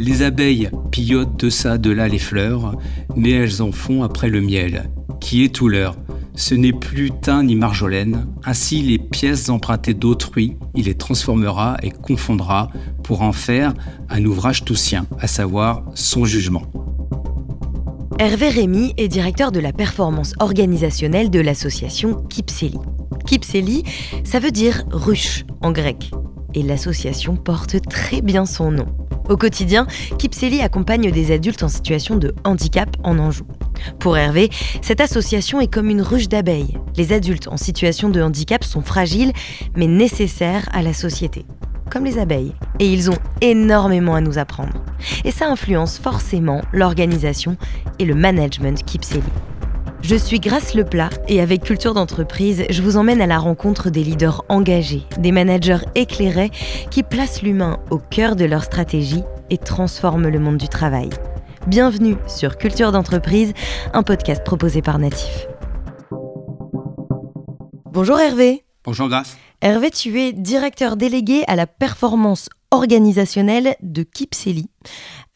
Les abeilles pillotent de ça, de là les fleurs, mais elles en font après le miel, qui est tout leur. Ce n'est plus thym ni marjolaine, ainsi les pièces empruntées d'autrui, il les transformera et confondra pour en faire un ouvrage tout sien, à savoir son jugement. Hervé Rémy est directeur de la performance organisationnelle de l'association Kipseli. Kipseli, ça veut dire ruche en grec. Et l'association porte très bien son nom. Au quotidien, Kipseli accompagne des adultes en situation de handicap en Anjou. Pour Hervé, cette association est comme une ruche d'abeilles. Les adultes en situation de handicap sont fragiles, mais nécessaires à la société. Comme les abeilles. Et ils ont énormément à nous apprendre. Et ça influence forcément l'organisation et le management Kipseli. Je suis Grace Leplat et avec Culture d'entreprise, je vous emmène à la rencontre des leaders engagés, des managers éclairés qui placent l'humain au cœur de leur stratégie et transforment le monde du travail. Bienvenue sur Culture d'entreprise, un podcast proposé par Natif. Bonjour Hervé. Bonjour Grace. Hervé, tu es directeur délégué à la performance organisationnelle de Kipseli.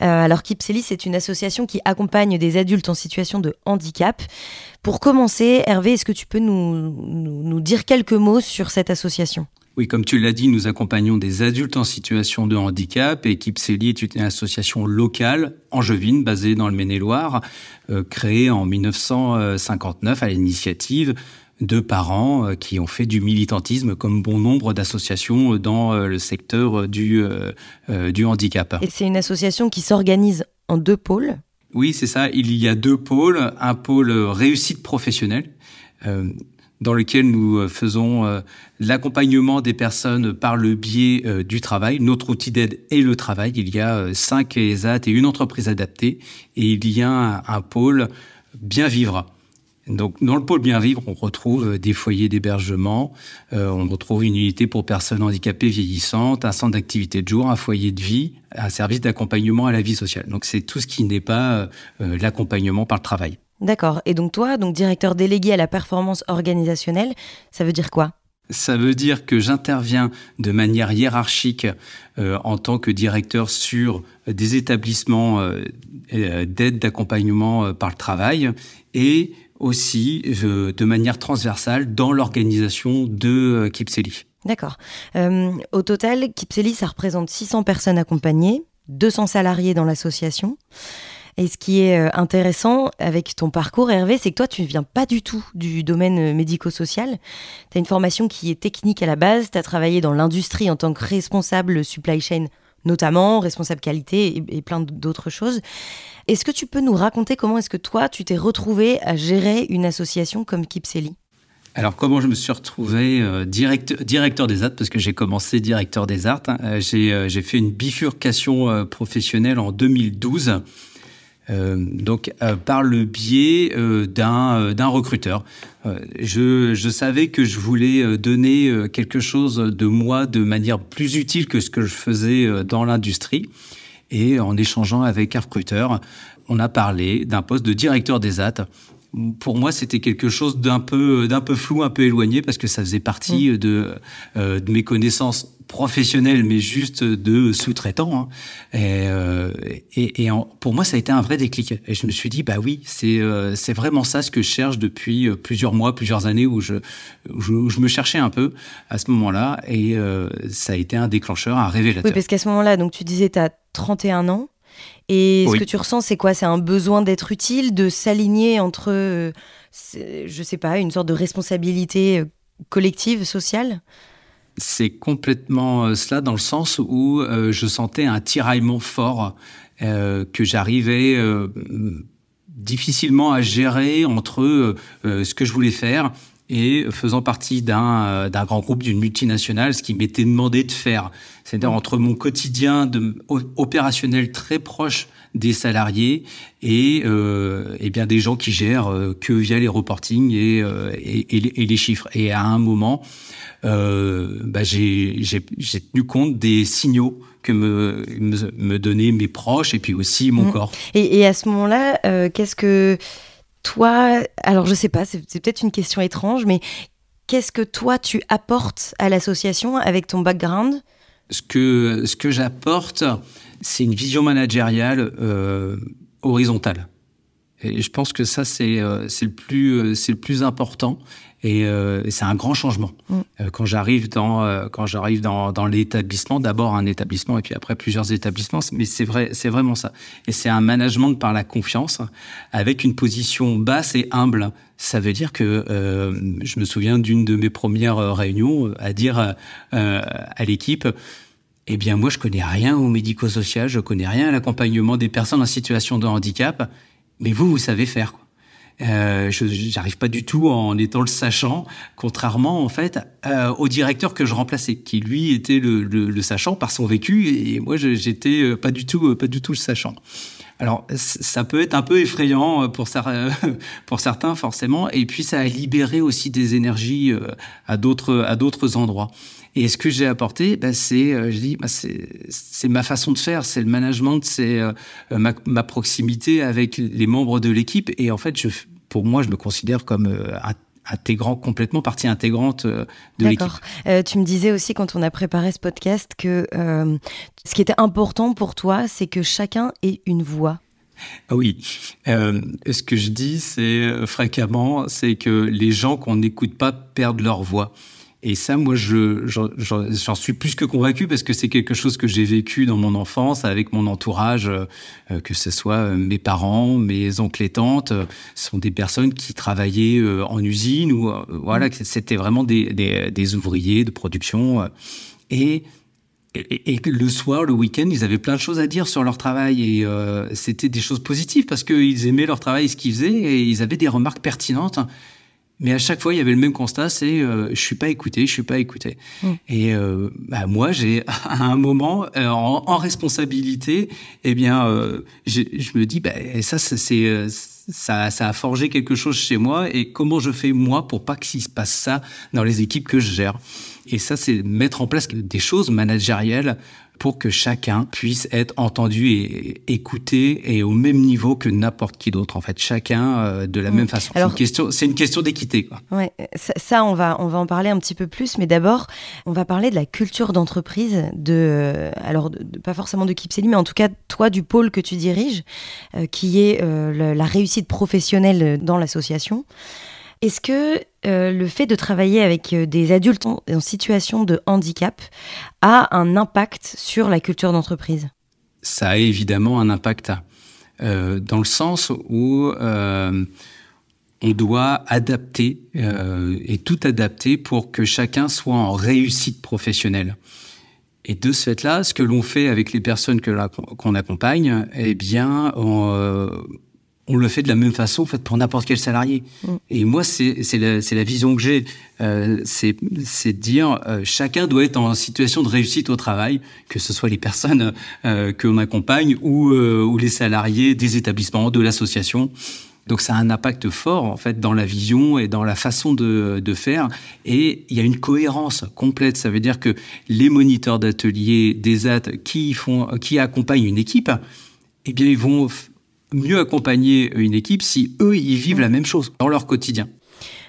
Euh, alors Kipseli, c'est une association qui accompagne des adultes en situation de handicap. Pour commencer, Hervé, est-ce que tu peux nous, nous, dire quelques mots sur cette association? Oui, comme tu l'as dit, nous accompagnons des adultes en situation de handicap et Kipseli est une association locale angevine basée dans le Maine-et-Loire, euh, créée en 1959 à l'initiative de parents euh, qui ont fait du militantisme comme bon nombre d'associations dans euh, le secteur euh, du, du handicap. Et c'est une association qui s'organise en deux pôles? Oui, c'est ça. Il y a deux pôles. Un pôle réussite professionnelle. dans lequel nous faisons l'accompagnement des personnes par le biais du travail. Notre outil d'aide est le travail. Il y a cinq ESAT et une entreprise adaptée. Et il y a un, un pôle bien vivre donc, dans le pôle bien vivre, on retrouve euh, des foyers d'hébergement, euh, on retrouve une unité pour personnes handicapées vieillissantes, un centre d'activité de jour, un foyer de vie, un service d'accompagnement à la vie sociale. Donc, c'est tout ce qui n'est pas euh, l'accompagnement par le travail. D'accord. Et donc, toi, donc directeur délégué à la performance organisationnelle, ça veut dire quoi? Ça veut dire que j'interviens de manière hiérarchique en tant que directeur sur des établissements d'aide d'accompagnement par le travail et aussi de manière transversale dans l'organisation de euh, Kipseli. D'accord. Euh, au total, Kipseli, ça représente 600 personnes accompagnées, 200 salariés dans l'association. Et ce qui est euh, intéressant avec ton parcours, Hervé, c'est que toi, tu ne viens pas du tout du domaine médico-social. Tu as une formation qui est technique à la base, tu as travaillé dans l'industrie en tant que responsable supply chain notamment, responsable qualité et, plein d'autres choses. Est-ce que tu peux nous raconter comment est-ce que toi, tu t'es retrouvé à gérer une association comme Kipseli? Alors comment je me suis retrouvé euh, directeur des arts? Parce que j'ai commencé directeur des arts. Hein. Euh, euh, j'ai fait une bifurcation professionnelle en 2012. Donc par le biais d'un recruteur. Je, je, savais que je voulais donner quelque chose de moi de manière plus utile que ce que je faisais dans l'industrie. Et en échangeant avec un recruteur, on a parlé d'un poste de directeur des AT. Pour moi, c'était quelque chose d'un peu, d'un peu flou, un peu éloigné, parce que ça faisait partie mm. de, euh, de mes connaissances professionnelles, mais juste de sous-traitant. Hein. Et, euh, et, et pour moi, ça a été un vrai déclic. Et je me suis dit, bah oui, c'est euh, c'est vraiment ça ce que je cherche depuis euh, plusieurs mois, plusieurs années, où je, où je, me cherchais un peu à ce moment-là. Et euh, ça a été un déclencheur, un révélateur. Oui, parce qu'à ce moment-là, donc tu disais, tu as 31 ans. Et ce que tu ressens, c'est quoi? C'est un besoin d'être utile, de s'aligner entre, euh, je sais pas, une sorte de responsabilité euh, collective, sociale? C'est complètement euh, cela dans le sens où je sentais un tiraillement fort que j'arrivais difficilement à gérer entre ce que je voulais faire et faisant partie d'un grand groupe d'une multinationale, ce qui m'était demandé de faire. C'est-à-dire entre mon quotidien de, opérationnel très proche des salariés et, euh, et bien des gens qui gèrent euh, que via les reportings et, euh, et, et, les chiffres. Et à un moment, euh, bah j'ai tenu compte des signaux que me, me, me, donnaient mes proches et puis aussi mon mmh. corps. Et, et, à ce moment-là, euh, qu'est-ce que toi, alors je sais pas, c'est peut-être une question étrange, mais qu'est-ce que toi tu apportes à l'association avec ton background? Ce que, ce que j'apporte, c'est une vision managériale horizontale. Et je pense que ça, c'est le, plus, c'est le plus important. Et euh, c'est un grand changement. Mm. Euh, quand j'arrive dans, euh, quand j'arrive dans, dans l'établissement, d'abord un établissement et puis après plusieurs établissements, mais c'est vrai, c'est vraiment ça. Et c'est un management par la confiance avec une position basse et humble. Ça veut dire que je me souviens d'une de mes premières réunions à dire à l'équipe. Eh bien, moi, je connais rien au médico-social, je connais rien à l'accompagnement des personnes en situation de handicap, mais vous, vous savez faire. Quoi. Euh, je n'arrive pas du tout en étant le sachant, contrairement en fait euh, au directeur que je remplaçais, qui lui était le, le, le sachant par son vécu, et moi j'étais euh, pas du tout, pas du tout le sachant. Alors, ça peut être un peu effrayant pour, pour certains, forcément, et puis ça a libéré aussi des énergies à d'autres à d'autres endroits. Et ce que j'ai apporté, bah, c'est, je dis, bah, c'est ma façon de faire, c'est le management, c'est ma, ma, proximité avec les membres de l'équipe. Et en fait, je, pour moi, je me considère comme intégrant complètement partie intégrante de l'équipe. D'accord. Euh, tu me disais aussi quand on a préparé ce podcast que euh, ce qui était important pour toi, c'est que chacun ait une voix. Ah oui. Euh, ce que je dis, c'est fréquemment, c'est que les gens qu'on n'écoute pas perdent leur voix. Et ça, moi, je, j'en suis plus que convaincu parce que c'est quelque chose que j'ai vécu dans mon enfance avec mon entourage, euh, que ce soit euh, mes parents, mes oncles et tantes, euh, sont des personnes qui travaillaient en usine ou voilà, mmh. c'était vraiment des, des, des, ouvriers de production. Et, et, le soir, le week-end, ils avaient plein de choses à dire sur leur travail et c'était des choses positives parce qu'ils aimaient leur travail, ce qu'ils faisaient et ils avaient des remarques pertinentes. Mais à chaque fois, il y avait le même constat, c'est euh, je suis pas écouté, je suis pas écouté. Mm. Et euh, bah, moi, j'ai à un moment euh, en, en, responsabilité, eh bien, euh, je me dis, bah, ça, c'est euh, ça, ça a forgé quelque chose chez moi. Et comment je fais moi pour pas qu'il se passe ça dans les équipes que je gère? Et ça, c'est mettre en place des choses managériales pour que chacun puisse être entendu et écouté et au même niveau que n'importe qui d'autre. En fait, chacun euh, de la même façon. C'est une question, c'est une question d'équité. Ouais, ça, on va on va en parler un petit peu plus, mais d'abord, on va parler de la culture d'entreprise, de alors pas forcément de Kipseli, mais en tout cas toi du pôle que tu diriges, euh, qui est euh, la réussite professionnelle dans l'association. Est-ce que euh, le fait de travailler avec euh, des adultes en, situation de handicap a un impact sur la culture d'entreprise? Ça a évidemment un impact euh, dans le sens où on doit adapter et tout adapter pour que chacun soit en réussite professionnelle. Et de ce fait-là, ce que l'on fait avec les personnes qu'on accompagne, eh bien, on, on le fait de la même façon en fait, pour n'importe quel salarié. Mm. Et moi, c'est la, la, vision que j'ai. Euh, c'est de dire euh, chacun doit être en situation de réussite au travail, que ce soit les personnes euh, que l'on accompagne ou, euh, ou les salariés des établissements, de l'association. Donc ça a un impact fort en fait dans la vision et dans la façon de, de faire. Et il y a une cohérence complète. Ça veut dire que les moniteurs d'atelier des AT qui font, qui accompagnent une équipe, eh bien ils vont mieux accompagner une équipe si eux, ils vivent la même chose dans leur quotidien.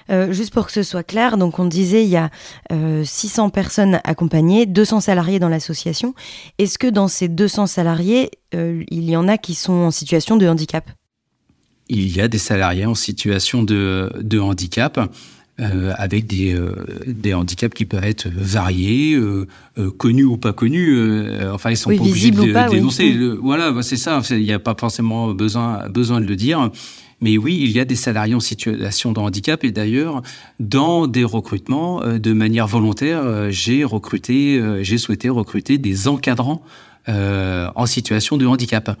Euh, juste pour que ce soit clair, donc on disait il y a 600 euh, personnes accompagnées, 200 salariés dans l'association. Est-ce que dans ces 200 salariés, euh, il y en a qui sont en situation de handicap? Il y a des salariés en situation de, de handicap. Euh, avec des, euh, des handicaps qui peuvent être variés, euh, connus ou pas connus. enfin, ils sont pas obligés de, dénoncer. Mm. Voilà, bah, c'est ça. Il n'y a pas forcément besoin, besoin de le dire. Mais oui, il y a des salariés en situation de handicap et d'ailleurs, dans des recrutements, de manière volontaire, j'ai recruté, j'ai souhaité recruter des encadrants en situation de handicap.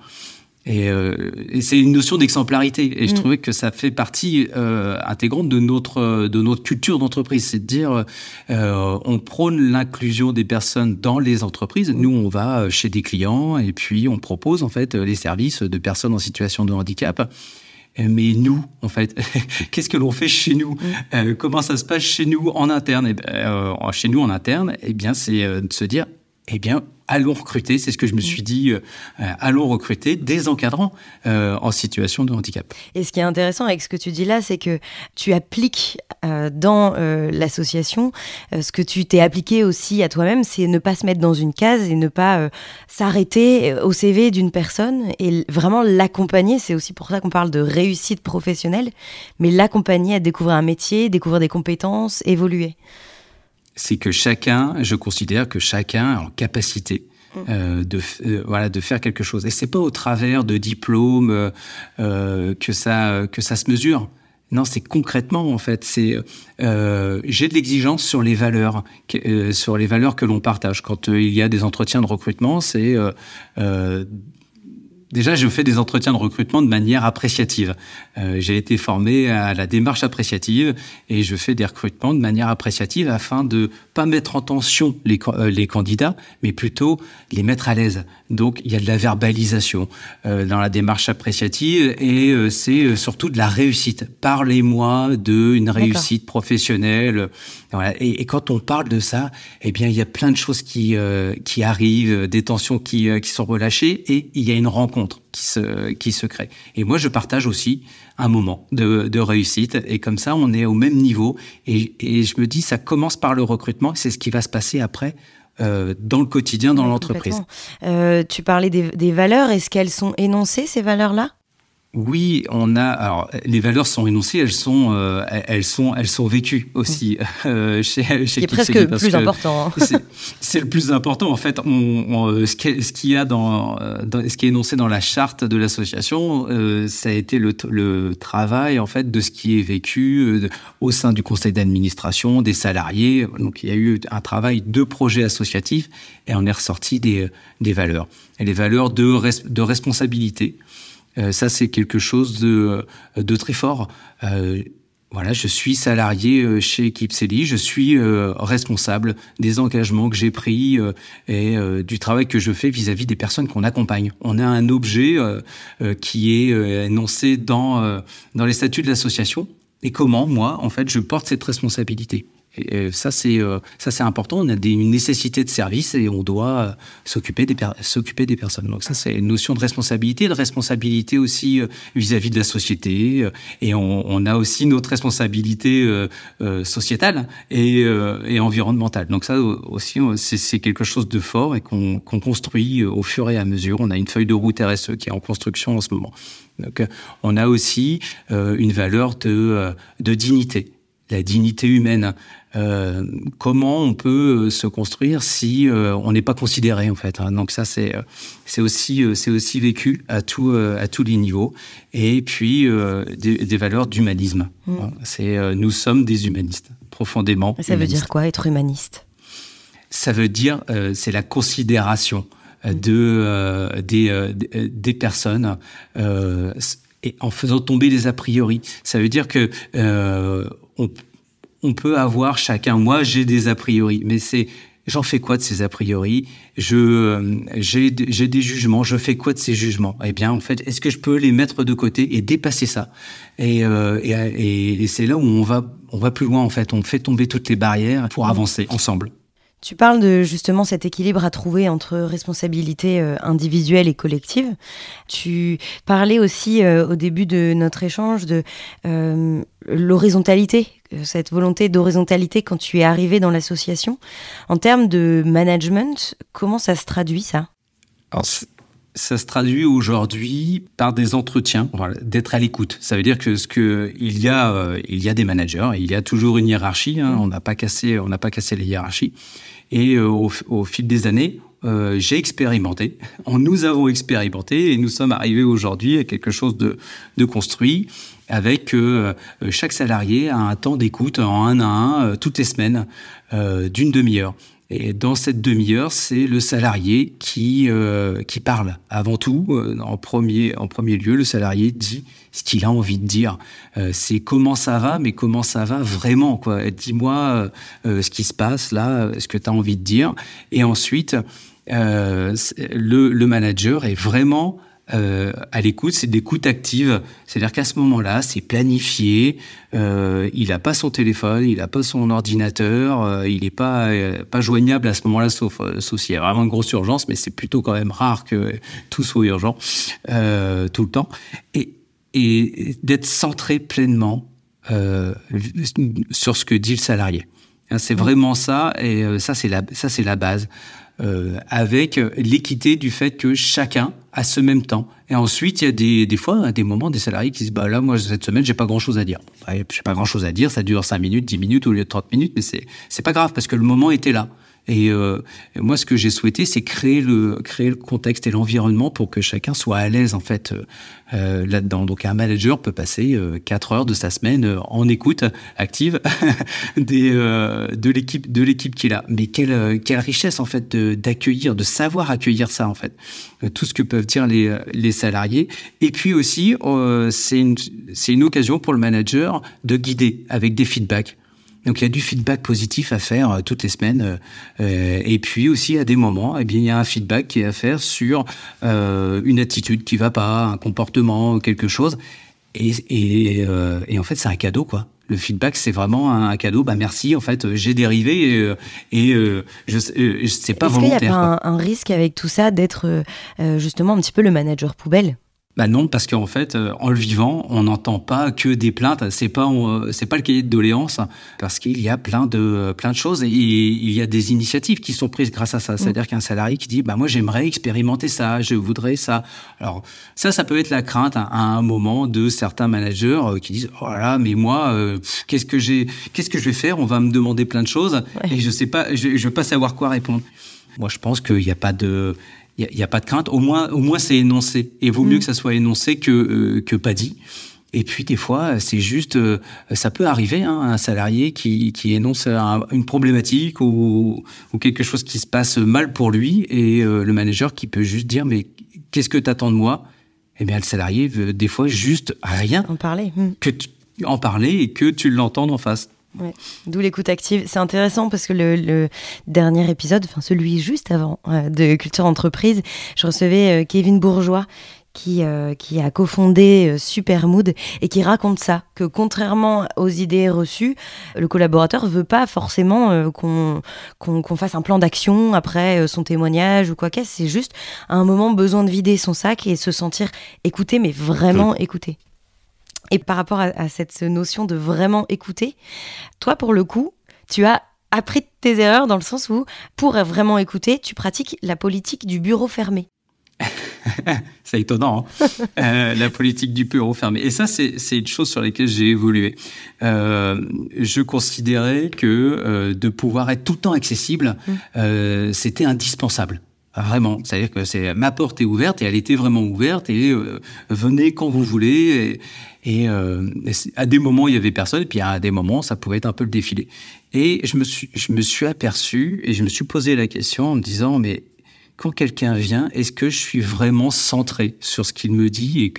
Euh, et, c'est une notion d'exemplarité. Et je mm. trouvais que ça fait partie euh, intégrante de notre de notre culture d'entreprise, c'est de dire euh, on prône l'inclusion des personnes dans les entreprises. Nous, on va chez des clients et puis on propose en fait les services de personnes en situation de handicap. Mais nous, en fait, qu'est-ce que l'on fait chez nous? Mm. euh, Comment ça se passe chez nous en interne? Eh ben, Chez nous en interne, eh bien, c'est de se dire eh bien, allons recruter, c'est ce que je me suis dit, euh, allons recruter des encadrants euh, en situation de handicap. Et ce qui est intéressant avec ce que tu dis là, c'est que tu appliques euh, dans l'association ce que tu t'es appliqué aussi à toi-même, c'est ne pas se mettre dans une case et ne pas s'arrêter au CV d'une personne et vraiment l'accompagner. C'est aussi pour ça qu'on parle de réussite professionnelle, mais l'accompagner à découvrir un métier, découvrir des compétences, évoluer c'est que chacun, je considère que chacun a en capacité mm. euh, de euh, voilà de faire quelque chose. Et c'est pas au travers de diplômes euh, que ça que ça se mesure. Non c'est concrètement en fait c'est j'ai de l'exigence sur les valeurs sur les valeurs que l'on partage. Quand il y a des entretiens de recrutement c'est Déjà, je fais des entretiens de recrutement de manière appréciative. Euh, j'ai été formé à la démarche appréciative et je fais des recrutements de manière appréciative afin de pas mettre en tension les, euh, les candidats, mais plutôt les mettre à l'aise. Donc, il y a de la verbalisation euh, dans la démarche appréciative et euh, c'est surtout de la réussite. Parlez-moi d'une réussite professionnelle. Voilà. Et, et, quand on parle de ça, eh bien, il y a plein de choses qui qui arrivent, des tensions qui qui sont relâchées et il y a une rencontre qui se, qui se crée. Et moi, je partage aussi un moment de, de réussite. Et comme ça, on est au même niveau. Et, et je me dis, ça commence par le recrutement. C'est ce qui va se passer après euh, dans le quotidien, dans l'entreprise. Euh, tu parlais des, des valeurs. Est-ce qu'elles sont énoncées, ces valeurs-là? Oui, on a. Alors, les valeurs sont énoncées, elles sont, euh, elles sont, elles sont vécues aussi euh, chez, chez C'est presque le plus important. Hein. C'est le plus important en fait. On, euh, ce qui y a dans, dans, ce qui est énoncé dans la charte de l'association, euh, ça a été le, le, travail en fait de ce qui est vécu euh, au sein du conseil d'administration, des salariés. Donc, il y a eu un travail de projet associatif et on est ressorti des, des valeurs. Et les valeurs de, de responsabilité. Euh, ça, c'est quelque chose de, de très fort. Euh, voilà, je suis salarié euh, chez Kipseli, je suis responsable des engagements que j'ai pris et du travail que je fais vis-à-vis des personnes qu'on accompagne. On a un objet qui est énoncé dans, dans les statuts de l'association. Et comment, moi, en fait, je porte cette responsabilité? Et ça, c'est euh, ça, c'est important. On a une nécessité de service et on doit euh, s'occuper des personnes. Donc ça, c'est une notion de responsabilité, de responsabilité aussi euh, vis-à-vis de la société. Et on, a aussi notre responsabilité sociétale et, et, environnementale. Donc ça aussi, c'est quelque chose de fort et qu'on construit au fur et à mesure. On a une feuille de route RSE qui est en construction en ce moment. Donc on a aussi une valeur de, de dignité la dignité humaine. Euh, comment on peut euh, se construire si euh, on n'est pas considéré en fait. Hein. Donc ça c'est c'est aussi c'est aussi vécu à tout à tous les niveaux. Et puis des, valeurs d'humanisme. Mm. Hein. C'est nous sommes des humanistes profondément. Ça veut dire quoi être humaniste? Ça veut dire c'est la considération de des, des personnes et en faisant tomber les a priori. Ça veut dire que on, on peut avoir chacun. Moi, j'ai des a priori, mais c'est j'en fais quoi de ces a priori? Je euh, j'ai des jugements. Je fais quoi de ces jugements? Eh bien, en fait, est-ce que je peux les mettre de côté et dépasser ça? Et, euh, et, et c'est là où on va on va plus loin. En fait, on fait tomber toutes les barrières pour avancer ensemble. Tu parles de justement cet équilibre à trouver entre responsabilité euh, individuelle et collective. Tu parlais aussi euh, au début de notre échange de euh, l'horizontalité, cette volonté d'horizontalité quand tu es arrivé dans l'association. En termes de management, comment ça se traduit ça? Ça se traduit aujourd'hui par des entretiens, d'être à l'écoute. Ça veut dire que ce que il y a, il y a des managers, il y a toujours une hiérarchie. Hein, on n'a pas cassé, on n'a pas cassé les hiérarchies. Et euh, au, fil des années, euh, j'ai expérimenté, nous avons expérimenté et nous sommes arrivés aujourd'hui à quelque chose de, de construit avec euh, chaque salarié a un temps d'écoute en un à un toutes les semaines d'une demi-heure. Et dans cette demi-heure, c'est le salarié qui euh, qui parle avant tout. Euh, en premier en premier lieu, le salarié dit ce qu'il a envie de dire. Euh, c'est comment ça va, mais comment ça va vraiment quoi. Dis-moi ce qui se passe là, ce que tu as envie de dire. Et ensuite, le, le manager est vraiment euh, à l'écoute, c'est de l'écoute active. C'est-à-dire qu'à ce moment-là, c'est planifié. Euh, il n'a pas son téléphone, il n'a pas son ordinateur, euh, il n'est pas euh, pas joignable à ce moment-là, sauf, euh, sauf s'il y a vraiment une grosse urgence. Mais c'est plutôt quand même rare que tout soit urgent euh, tout le temps. Et, et d'être centré pleinement sur ce que dit le salarié. Hein, c'est vraiment ça, et ça c'est la ça c'est la base euh, avec l'équité du fait que chacun a ce même temps. Et ensuite, il y a des, des fois des moments des salariés qui disent bah là moi cette semaine j'ai pas grand chose à dire. Bah, j'ai pas grand chose à dire, ça dure 5 minutes, 10 minutes au lieu de 30 minutes, mais c'est c'est pas grave parce que le moment était là. Et euh, moi, ce que j'ai souhaité, c'est créer le créer le contexte et l'environnement pour que chacun soit à l'aise en fait euh, là-dedans. Donc, un manager peut passer euh, quatre heures de sa semaine euh, en écoute active des euh, de l'équipe de l'équipe qu'il a. Mais quelle quelle richesse en fait d'accueillir, de, savoir accueillir ça en fait, tout ce que peuvent dire les les salariés. Et puis aussi, c'est une c'est une occasion pour le manager de guider avec des feedbacks. Donc il y a du feedback positif à faire euh, toutes les semaines. Euh, euh, et puis aussi à des moments, eh bien il y a un feedback qui est à faire sur une attitude qui va pas, un comportement, quelque chose. Et, et, et en fait c'est un cadeau quoi. Le feedback c'est vraiment un cadeau. Bah merci en fait j'ai dérivé et, et je, je sais pas Est-ce volontaire. qu'il n'y a pas un, un, risque avec tout ça d'être justement un petit peu le manager poubelle? Bah non, parce qu'en fait, euh, en le vivant, on n'entend pas que des plaintes. C'est pas, euh, c'est pas le cahier de doléances, parce qu'il y a plein de, plein de choses et il y a des initiatives qui sont prises grâce à ça. C'est-à-dire mm. qu'un salarié qui dit, bah moi j'aimerais expérimenter ça, je voudrais ça. Alors ça, ça peut être la crainte à, un moment de certains managers euh, qui disent, oh là là, mais moi, euh, qu'est-ce que j'ai, qu'est-ce que je vais faire? On va me demander plein de choses ouais. et je sais pas, je, je vais pas savoir quoi répondre. Moi, je pense qu'il n'y a pas de, il n'y a, a, pas de crainte. Au moins, au moins c'est énoncé. Et vaut mieux mmh. que ça soit énoncé que, euh, que pas dit. Et puis des fois, c'est juste, euh, ça peut arriver, hein, un salarié qui, qui énonce un, une problématique ou, ou, quelque chose qui se passe mal pour lui, et euh, le manager qui peut juste dire mais qu'est-ce que tu attends de moi? Eh bien, le salarié veut des fois juste rien. En parler. Mmh. Que tu, en parler et que tu l'entendes en face. Ouais. D'où l'écoute active. C'est intéressant parce que le, le, dernier épisode, enfin celui juste avant euh, de Culture Entreprise, je recevais euh, Kevin Bourgeois qui, euh, qui a cofondé Supermood et qui raconte ça, que contrairement aux idées reçues, le collaborateur veut pas forcément qu'on qu'on qu fasse un plan d'action après son témoignage ou quoi qu'est-ce, c'est juste à un moment besoin de vider son sac et se sentir écouté, mais vraiment écouté. Et par rapport à, à, cette notion de vraiment écouter, toi, pour le coup, tu as appris tes erreurs dans le sens où, pour vraiment écouter, tu pratiques la politique du bureau fermé. c'est étonnant, hein euh, la politique du bureau fermé. Et ça, c'est une chose sur laquelle j'ai évolué. Euh, je considérais que euh, de pouvoir être tout le temps accessible, mmh. c'était indispensable. Vraiment, c'est-à-dire que c'est ma porte est ouverte et elle était vraiment ouverte et euh, venez quand vous voulez. Et, euh, à des moments il y avait personne, et puis à des moments ça pouvait être un peu le défilé. Et je me suis, je me suis aperçu et je me suis posé la question en me disant mais quand quelqu'un vient, est-ce que je suis vraiment centré sur ce qu'il me dit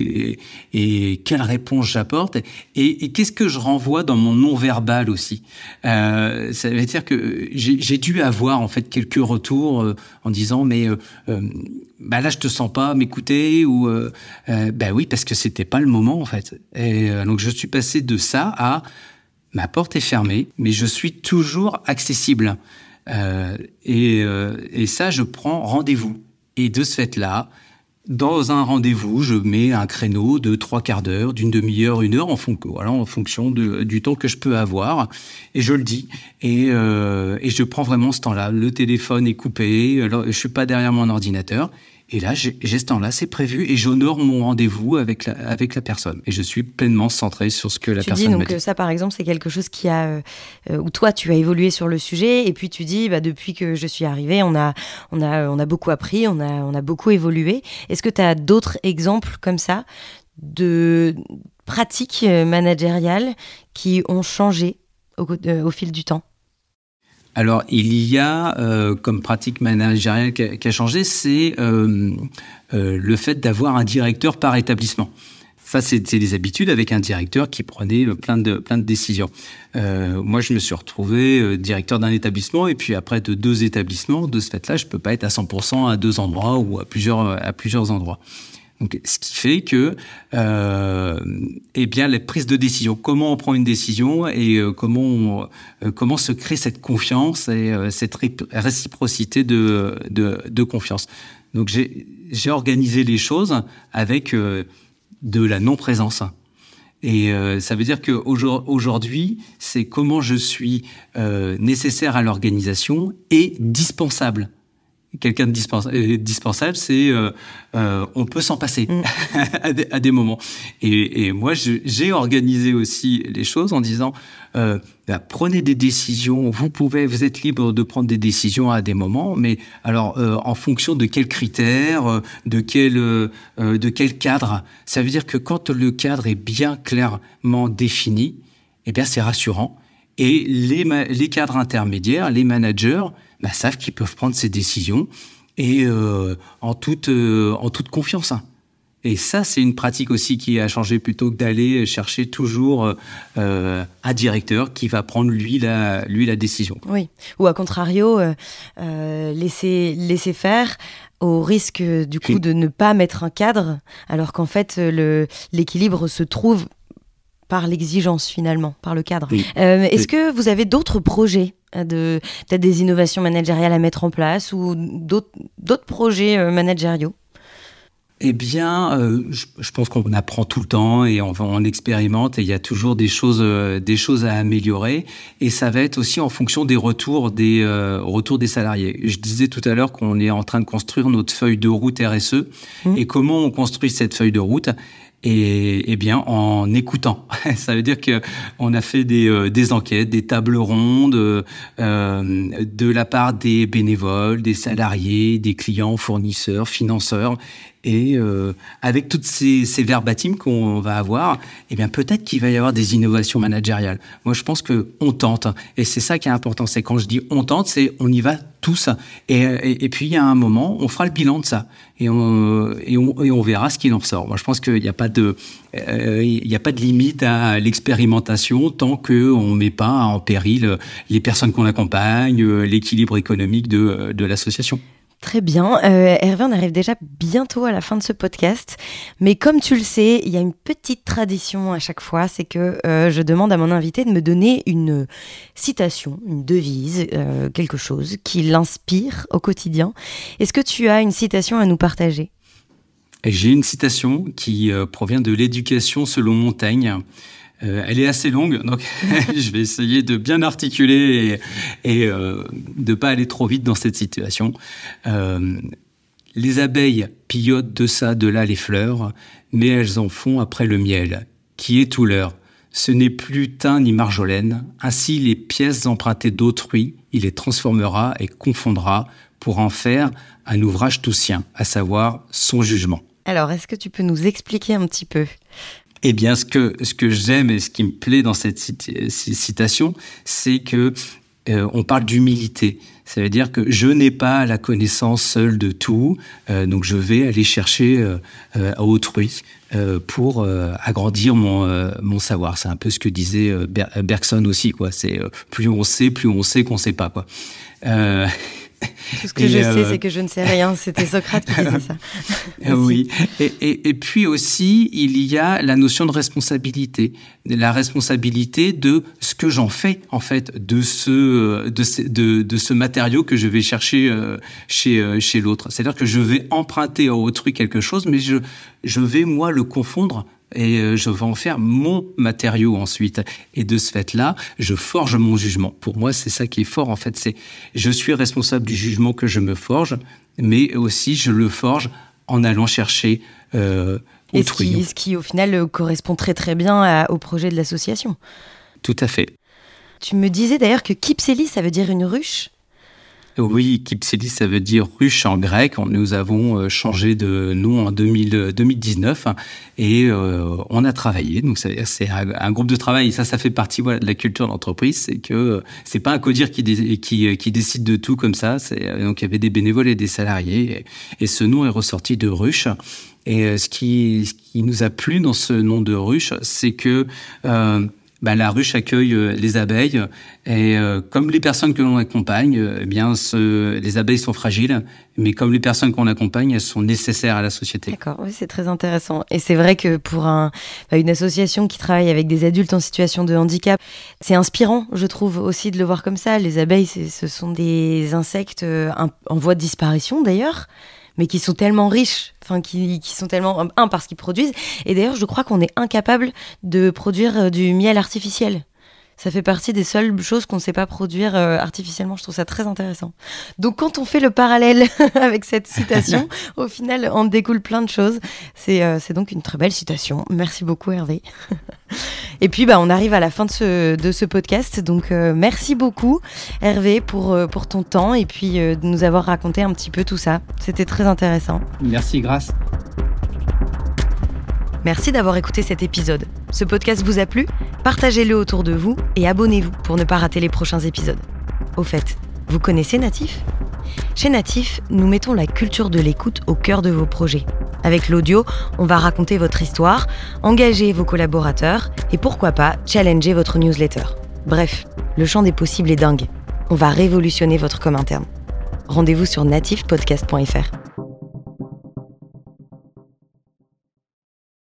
et, quelle réponse j'apporte et, qu'est-ce que je renvoie dans mon non-verbal aussi euh, Ça veut dire que j'ai dû avoir en fait quelques retours euh, en disant mais euh, bah là je te sens pas m'écouter ou bah oui parce que c'était pas le moment en fait. Donc je suis passé de ça à ma porte est fermée mais je suis toujours accessible. Euh, et, euh, et, ça, je prends rendez-vous. Et de ce fait-là, dans un rendez-vous, je mets un créneau de trois quarts d'heure, d'une demi-heure, une heure, en, fon voilà, en fonction du temps que je peux avoir. Et je le dis. Et, euh, et je prends vraiment ce temps-là. Le téléphone est coupé, je suis pas derrière mon ordinateur. Et là, j'ai ce temps-là, c'est prévu, et j'honore mon rendez-vous avec la, avec la personne. Et je suis pleinement centré sur ce que la tu personne dis, donc, dit. Ça, par exemple, c'est quelque chose qui a, euh, où toi, tu as évolué sur le sujet, et puis tu dis, bah, depuis que je suis arrivée, on a, on a, on a beaucoup appris, on a, on a beaucoup évolué. Est-ce que tu as d'autres exemples comme ça de pratiques euh, managériales qui ont changé au, euh, au fil du temps? Alors, il y a euh, comme pratique managériale qui a, changé, c'est euh, euh, le fait d'avoir un directeur par établissement. Ça, c'est des habitudes avec un directeur qui prenait plein de, de décisions. Moi, je me suis retrouvé directeur d'un établissement et puis après de deux établissements. De ce fait-là, je peux pas être à 100% à deux endroits ou à plusieurs, à plusieurs endroits. Donc, ce qui fait que, euh, eh bien, les prises de décision, comment on prend une décision et euh, comment euh, comment se crée cette confiance et euh, cette réciprocité de, de, de confiance. Donc, j'ai organisé les choses avec de la non-présence. Et ça veut dire qu'aujourd'hui, c'est comment je suis nécessaire à l'organisation et dispensable quelqu'un de euh, dispensable, c'est euh, euh, on peut s'en passer mm. à, des, moments. Et, et moi, j'ai organisé aussi les choses en disant euh, bah, prenez des décisions. Vous pouvez, vous êtes libre de prendre des décisions à des moments, mais alors en fonction de quels critères, de quel de quel cadre. Ça veut dire que quand le cadre est bien clairement défini, eh bien c'est rassurant. Et les, les cadres intermédiaires, les managers, bah, savent qu'ils peuvent prendre ces décisions et euh, en toute euh, en toute confiance. Hein. Et ça, c'est une pratique aussi qui a changé plutôt que d'aller chercher toujours euh, un directeur qui va prendre lui la, lui la décision. Oui, ou à contrario, euh, laisser, laisser faire au risque du coup de ne pas mettre un cadre, alors qu'en fait l'équilibre se trouve par l'exigence finalement, par le cadre. Est-ce que vous avez d'autres projets de peut-être des innovations managériales à mettre en place ou d'autres projets euh, managériaux eh bien, euh, je, pense qu'on apprend tout le temps et on, on expérimente et il y a toujours des choses, euh, des choses à améliorer. Et ça va être aussi en fonction des retours des, retours des salariés. Je disais tout à l'heure qu'on est en train de construire notre feuille de route RSE. Mmh. Et comment on construit cette feuille de route? Et, bien en écoutant. Ça veut dire que on a fait des, euh, des enquêtes, des tables rondes euh, de la part des bénévoles, des salariés, des clients, fournisseurs, financeurs, et euh, avec toutes ces, ces verbatims qu'on va avoir, eh bien peut-être qu'il va y avoir des innovations managériales. Moi, je pense que on tente, et c'est ça qui est important. C'est quand je dis on tente, c'est on y va tous. Et, puis il y a un moment, on fera le bilan de ça, et on, verra ce qu'il en sort. Moi, je pense qu'il n'y a pas de euh, a pas de limite à l'expérimentation tant qu'on ne met pas en péril les personnes qu'on accompagne, l'équilibre économique de l'association. Très bien. Euh, Hervé, on arrive déjà bientôt à la fin de ce podcast. Mais comme tu le sais, il y a une petite tradition à chaque fois, c'est que euh, je demande à mon invité de me donner une citation, une devise, euh, quelque chose qui l'inspire au quotidien. Est-ce que tu as une citation à nous partager? J'ai une citation qui provient de l'éducation selon Montaigne. Euh, elle est assez longue, donc je vais essayer de bien articuler et, et euh, de pas aller trop vite dans cette situation. Euh, les abeilles pillotent de ça, de là les fleurs, mais elles en font après le miel, qui est tout leur. Ce n'est plus thym ni marjolaine. Ainsi, les pièces empruntées d'autrui, il les transformera et confondra pour en faire un ouvrage tout sien, à savoir son jugement. Alors, est-ce que tu peux nous expliquer un petit peu? Eh bien, ce que, ce que j'aime et ce qui me plaît dans cette citation, c'est que euh, on parle d'humilité. Ça veut dire que je n'ai pas la connaissance seule de tout, euh, donc je vais aller chercher euh, à autrui pour agrandir mon, mon savoir. C'est un peu ce que disait Bergson aussi, quoi. C'est plus on sait, plus on sait qu'on sait pas, quoi. Tout ce que je sais, euh, c'est que je ne sais rien. C'était Socrate qui disait ça. oui. Et, et, puis aussi, il y a la notion de responsabilité. La responsabilité de ce que j'en fais, en fait, de ce, de ce, de, de ce matériau que je vais chercher euh, chez, euh, chez l'autre. C'est-à-dire que je vais emprunter à autrui quelque chose, mais je, je vais, moi, le confondre et euh, je vais en faire mon matériau ensuite. Et de ce fait-là, je forge mon jugement. Pour moi, c'est ça qui est fort en fait. C'est je suis responsable du jugement que je me forge, mais aussi je le forge en allant chercher euh, autrui. Et ce qui, au final euh, correspond très très bien au projet de l'association. Tout à fait. Tu me disais d'ailleurs que Kipseli, ça veut dire une ruche. Oui, Kypsélis, ça veut dire ruche en grec. Nous avons euh, changé de nom en 2019 et euh, on a travaillé. Donc c'est un groupe de travail. Ça, ça fait partie de la culture d'entreprise. C'est que euh, c'est pas un codir qui, qui, décide de tout comme ça. Donc il y avait des bénévoles et des salariés. Et, ce nom est ressorti de ruche. Et ce qui nous a plu dans ce nom de ruche, c'est que ben, la ruche accueille euh, les abeilles et euh, comme les personnes que l'on accompagne, euh, eh bien les abeilles sont fragiles, mais comme les personnes qu'on accompagne, elles sont nécessaires à la société. D'accord, oui, c'est très intéressant. Et c'est vrai que pour bah, une association qui travaille avec des adultes en situation de handicap, c'est inspirant, je trouve aussi de le voir comme ça. Les abeilles, ce sont des insectes en voie de disparition d'ailleurs mais qui sont tellement riches, enfin qui, qui sont tellement un parce qu'ils produisent. Et d'ailleurs, je crois qu'on est incapable de produire euh, du miel artificiel. Ça fait partie des seules choses qu'on ne sait pas produire euh, artificiellement. Je trouve ça très intéressant. Donc, quand on fait le parallèle avec cette citation, au final, on découle plein de choses. C'est euh, donc une très belle citation. Merci beaucoup, Hervé. Et puis, bah, on arrive à la fin de ce, de ce podcast. Donc, euh, merci beaucoup, Hervé, pour, pour ton temps et puis de nous avoir raconté un petit peu tout ça. C'était très intéressant. Merci, grâce. Merci d'avoir écouté cet épisode. Ce podcast vous a plu? Partagez-le autour de vous et abonnez-vous pour ne pas rater les prochains épisodes. Au fait, vous connaissez Natif? Chez Natif, nous mettons la culture de l'écoute au cœur de vos projets. Avec l'audio, on va raconter votre histoire, engager vos collaborateurs et pourquoi pas challenger votre newsletter. Bref, le champ des possibles est dingue. On va révolutionner votre com interne. Rendez-vous sur natifpodcast.fr.